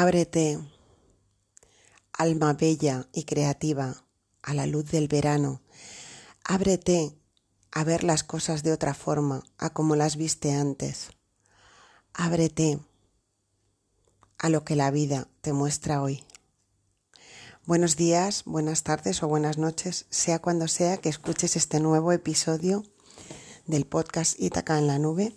Ábrete, alma bella y creativa, a la luz del verano. Ábrete a ver las cosas de otra forma, a como las viste antes. Ábrete a lo que la vida te muestra hoy. Buenos días, buenas tardes o buenas noches, sea cuando sea que escuches este nuevo episodio del podcast Ítaca en la nube.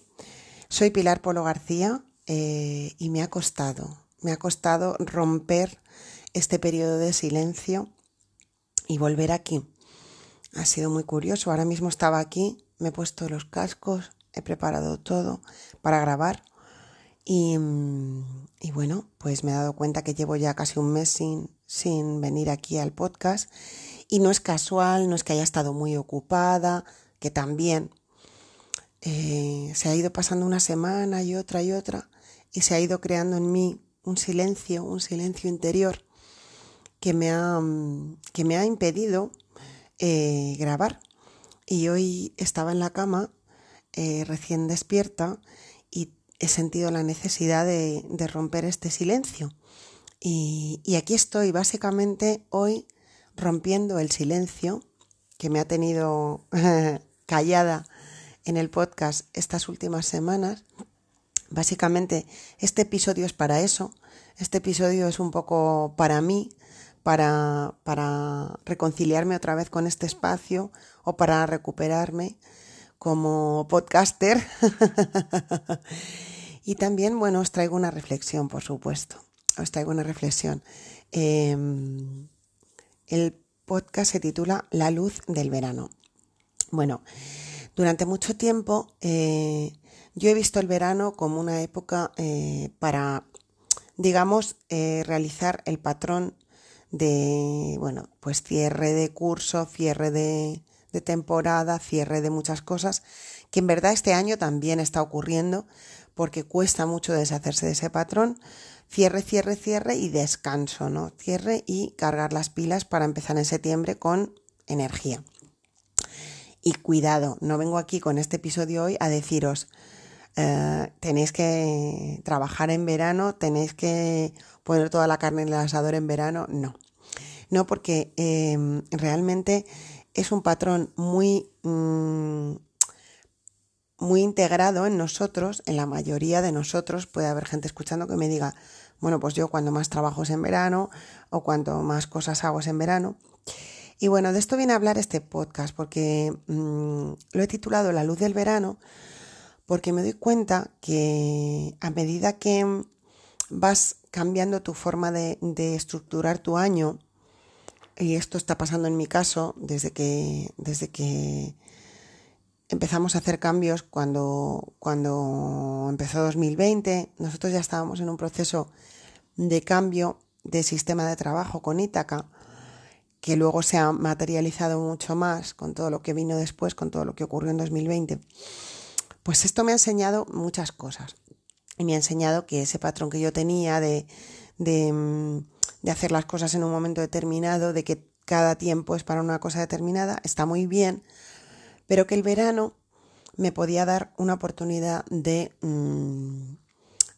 Soy Pilar Polo García eh, y me ha costado, me ha costado romper este periodo de silencio y volver aquí. Ha sido muy curioso. Ahora mismo estaba aquí, me he puesto los cascos, he preparado todo para grabar y, y bueno, pues me he dado cuenta que llevo ya casi un mes sin, sin venir aquí al podcast y no es casual, no es que haya estado muy ocupada, que también eh, se ha ido pasando una semana y otra y otra y se ha ido creando en mí un silencio, un silencio interior que me ha, que me ha impedido eh, grabar. Y hoy estaba en la cama eh, recién despierta y he sentido la necesidad de, romper este silencio. Y, y, aquí estoy, básicamente hoy rompiendo el silencio que me ha tenido callada en el podcast estas últimas semanas Básicamente, este episodio es para eso. Este episodio es un poco para mí, para, para reconciliarme otra vez con este espacio o para recuperarme como podcaster. y también, bueno, os traigo una reflexión, por supuesto. Os traigo una reflexión. Em, el podcast se titula La luz del verano. Bueno, durante mucho tiempo eh, yo he visto el verano como una época eh, para, digamos, eh, realizar el patrón de, bueno, pues cierre de curso, cierre de, de temporada, cierre de muchas cosas, que en verdad este año también está ocurriendo porque cuesta mucho deshacerse de ese patrón. Cierre, cierre, cierre y descanso, ¿no? Cierre y cargar las pilas para empezar en septiembre con energía. Y cuidado, no vengo aquí con este episodio hoy a deciros, eh, tenéis que trabajar en verano, tenéis que poner toda la carne en el asador en verano. No, no porque em, realmente es un patrón muy, mm, muy integrado en nosotros, en la mayoría de nosotros. Puede haber gente escuchando que me diga, bueno, pues yo cuando más trabajo es en verano o cuanto más cosas hago es en verano. Y bueno, de esto viene a hablar este podcast porque mm, lo he titulado La luz del verano porque me doy cuenta que a medida que vas cambiando tu forma de, estructurar tu año, y esto está pasando en mi caso desde que, desde que empezamos a hacer cambios cuando, cuando empezó 2020, nosotros ya estábamos en un proceso de cambio de sistema de trabajo con Ítaca, que luego se ha materializado mucho más con todo lo que vino después, con todo lo que ocurrió en 2020. Pues esto me ha enseñado muchas cosas. Y me ha enseñado que ese patrón que yo tenía de, de, mm, de hacer las cosas en un momento determinado, de que cada tiempo es para una cosa determinada, está muy bien, pero que el verano me podía dar una oportunidad de mm,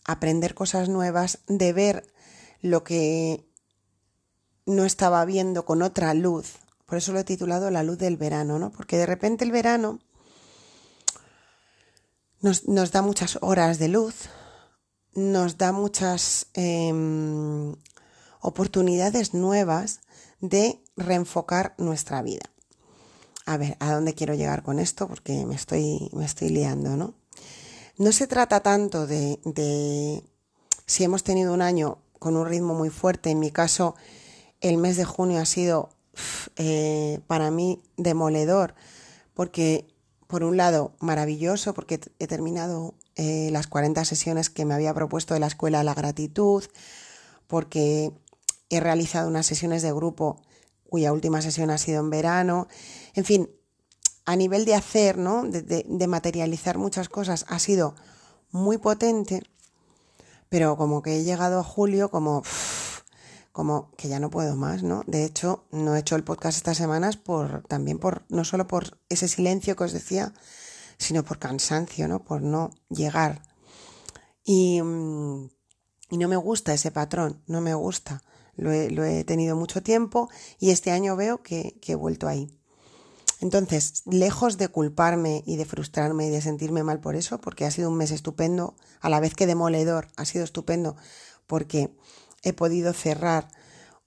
aprender cosas nuevas, de ver lo que no estaba viendo con otra luz. Por eso lo he titulado La luz del verano, ¿no? Porque de repente el verano nos, da muchas horas de luz, nos da muchas em, oportunidades nuevas de reenfocar nuestra vida. A ver, ¿a dónde quiero llegar con esto? Porque me estoy, me estoy liando, ¿no? No se trata tanto de si hemos tenido un año con un ritmo muy fuerte. En mi caso, el mes de junio ha sido eh, para mí demoledor, porque por un lado, maravilloso porque he terminado eh, las 40 sesiones que me había propuesto de la escuela de la gratitud, porque he realizado unas sesiones de grupo cuya última sesión ha sido en verano. En fin, a nivel de hacer, ¿no? De, materializar muchas cosas, ha sido muy potente, pero como que he llegado a julio como como que ya no puedo más, ¿no? De hecho, no he hecho el podcast estas semanas por también por no solo por ese silencio que os decía, sino por cansancio, ¿no? Por no llegar. Y, mm, Y no me gusta ese patrón, no me gusta. Lo he, tenido mucho tiempo y este año veo que, que he vuelto ahí. Entonces, lejos de culparme y de frustrarme y de sentirme mal por eso, porque ha sido un mes estupendo, a la vez que demoledor, ha sido estupendo porque he podido cerrar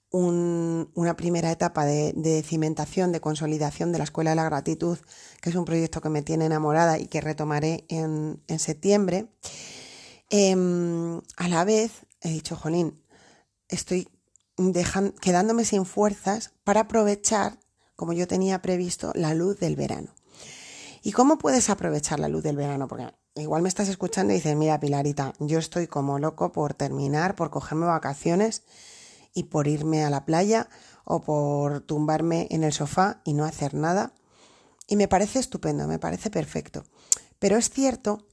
una primera etapa de, cimentación, de consolidación de la Escuela de la Gratitud, que es un proyecto que me tiene enamorada y que retomaré en, septiembre. Em, a la vez he dicho, Jolín, estoy quedándome sin fuerzas para aprovechar, como yo tenía previsto, la luz del verano. ¿Y cómo puedes aprovechar la luz del verano? Porque igual me estás escuchando y dices, mira Pilarita, yo estoy como loco por terminar, por cogerme vacaciones y por irme a la playa o por tumbarme en el sofá y no hacer nada. Y me parece estupendo, me parece perfecto. Pero es cierto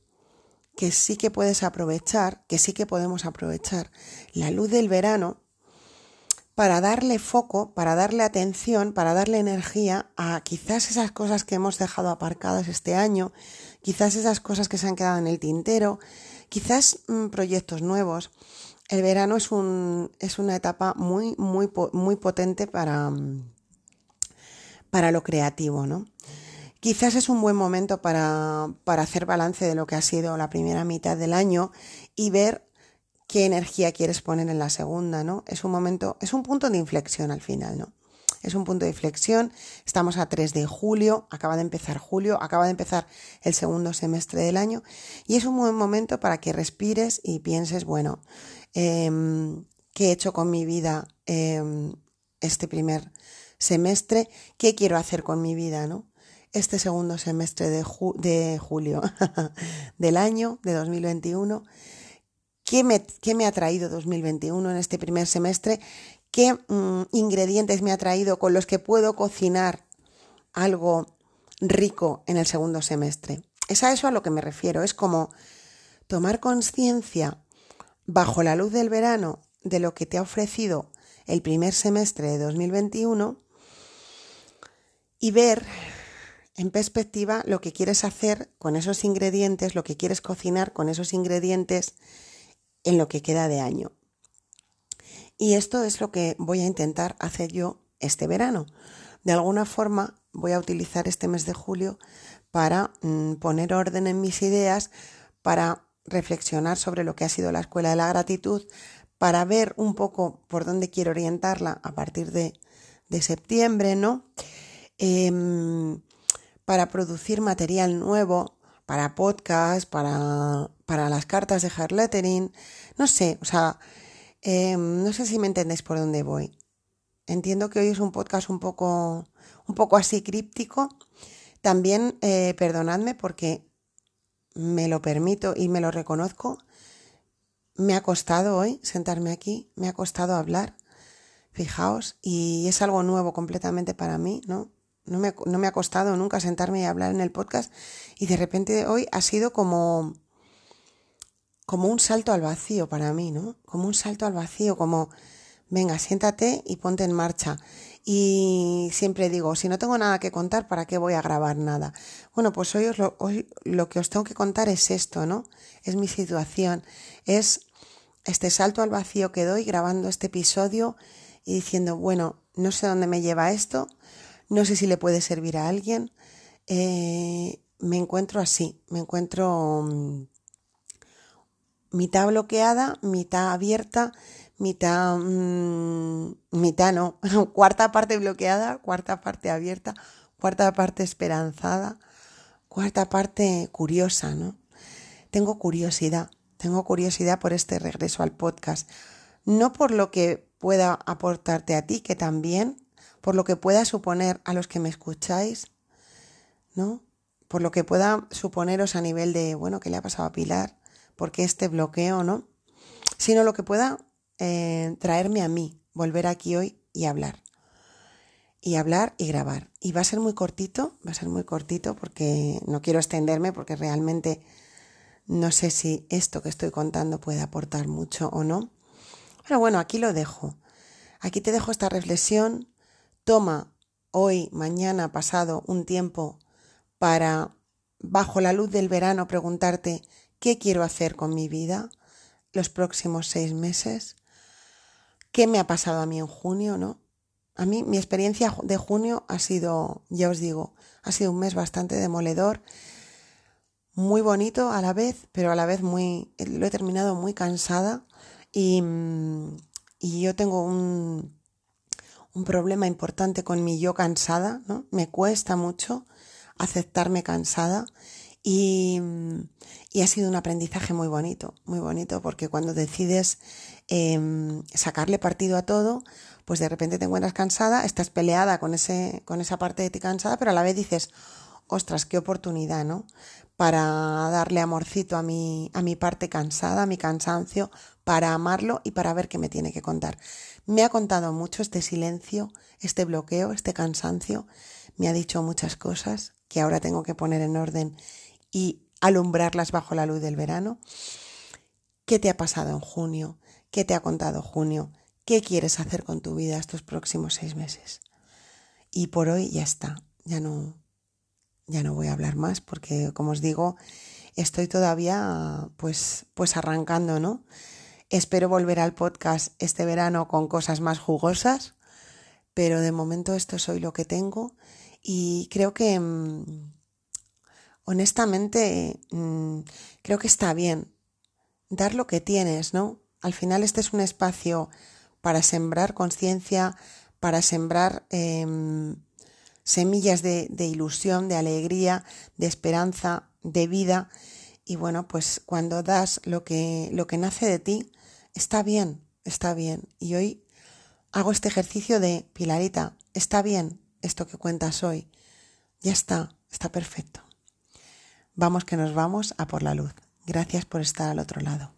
que sí que puedes aprovechar, que sí que podemos aprovechar la luz del verano para darle foco, para darle atención, para darle energía a quizás esas cosas que hemos dejado aparcadas este año, quizás esas cosas que se han quedado en el tintero, quizás mm, proyectos nuevos. El verano es, un, es una etapa muy, muy, muy potente para, mm, para lo creativo, ¿no? Quizás es un buen momento para, para hacer balance de lo que ha sido la primera mitad del año y ver qué energía quieres poner en la segunda, ¿no? Es un momento, es un punto de inflexión al final, ¿no? Es un punto de inflexión. Estamos a 3 de julio, acaba de empezar julio, acaba de empezar el segundo semestre del año y es un buen momento para que respires y pienses, bueno, em, ¿qué he hecho con mi vida em, este primer semestre? ¿Qué quiero hacer con mi vida, no? Este segundo semestre de, de julio del año de 2021 ¿Qué me, me, ha traído 2021 en este primer semestre? ¿Qué mm, ingredientes me ha traído con los que puedo cocinar algo rico en el segundo semestre? Es a eso a lo que me refiero. Es como tomar conciencia bajo la luz del verano de lo que te ha ofrecido el primer semestre de 2021 y ver en perspectiva lo que quieres hacer con esos ingredientes, lo que quieres cocinar con esos ingredientes en lo que queda de año. Y esto es lo que voy a intentar hacer yo este verano. De alguna forma voy a utilizar este mes de julio para mm, poner orden en mis ideas, para reflexionar sobre lo que ha sido la escuela de la gratitud, para ver un poco por dónde quiero orientarla a partir de, septiembre, ¿no? Em, para producir material nuevo, para podcast, para, para las cartas de hard lettering, no sé, o sea, em, no sé si me entendéis por dónde voy. Entiendo que hoy es un podcast un poco, un poco así críptico. También eh, perdonadme porque me lo permito y me lo reconozco. Me ha costado hoy sentarme aquí, me ha costado hablar, fijaos, y es algo nuevo completamente para mí, ¿no? No me, no me ha costado nunca sentarme y hablar en el podcast y de repente hoy ha sido como, como un salto al vacío para mí, ¿no? Como un salto al vacío, como, venga, siéntate y ponte en marcha. Y siempre digo, si no tengo nada que contar, ¿para qué voy a grabar nada? Bueno, pues hoy, lo, hoy lo que os tengo que contar es esto, ¿no? Es mi situación, es este salto al vacío que doy grabando este episodio y diciendo, bueno, no sé dónde me lleva esto, no sé si le puede servir a alguien. Eh, me encuentro así, me encuentro mm, mitad bloqueada, mitad abierta, mitad, mm, mitad no, cuarta parte bloqueada, cuarta parte abierta, cuarta parte esperanzada, cuarta parte curiosa, ¿no? Tengo curiosidad, tengo curiosidad por este regreso al podcast, no por lo que pueda aportarte a ti, que también, por lo que pueda suponer a los que me escucháis, ¿no? Por lo que pueda suponeros a nivel de, bueno, ¿qué le ha pasado a Pilar? ¿Por qué este bloqueo, no? Sino lo que pueda eh, traerme a mí, volver aquí hoy y hablar. Y hablar y grabar. Y va a ser muy cortito, va a ser muy cortito porque no quiero extenderme porque realmente no sé si esto que estoy contando puede aportar mucho o no. Pero bueno, aquí lo dejo. Aquí te dejo esta reflexión Toma hoy, mañana, pasado un tiempo para, bajo la luz del verano, preguntarte qué quiero hacer con mi vida, los próximos seis meses, qué me ha pasado a mí en junio, ¿no? A mí mi experiencia de junio ha sido, ya os digo, ha sido un mes bastante demoledor, muy bonito a la vez, pero a la vez muy, lo he terminado muy cansada y, y yo tengo un, un problema importante con mi yo cansada, ¿no? Me cuesta mucho aceptarme cansada y, y, ha sido un aprendizaje muy bonito, muy bonito, porque cuando decides eh, sacarle partido a todo, pues de repente te encuentras cansada, estás peleada con, ese, con esa parte de ti cansada, pero a la vez dices, ostras, qué oportunidad, ¿no? Para darle amorcito a mi, a mi parte cansada, a mi cansancio, para amarlo y para ver qué me tiene que contar. Me ha contado mucho este silencio, este bloqueo, este cansancio, me ha dicho muchas cosas que ahora tengo que poner en orden y alumbrarlas bajo la luz del verano. ¿Qué te ha pasado en junio? ¿Qué te ha contado junio? ¿Qué quieres hacer con tu vida estos próximos seis meses? Y por hoy ya está, ya no, ya no voy a hablar más porque, como os digo, estoy todavía pues, pues arrancando, ¿no? Espero volver al podcast este verano con cosas más jugosas, pero de momento esto soy lo que tengo y creo que mm, honestamente, mm, creo que está bien dar lo que tienes, ¿no? Al final este es un espacio para sembrar conciencia, para sembrar em, semillas de, de, ilusión, de alegría, de esperanza, de vida. Y bueno, pues cuando das lo que, lo que nace de ti, está bien, está bien. Y hoy hago este ejercicio de, Pilarita, está bien esto que cuentas hoy. Ya está, está perfecto. Vamos que nos vamos a por la luz. Gracias por estar al otro lado.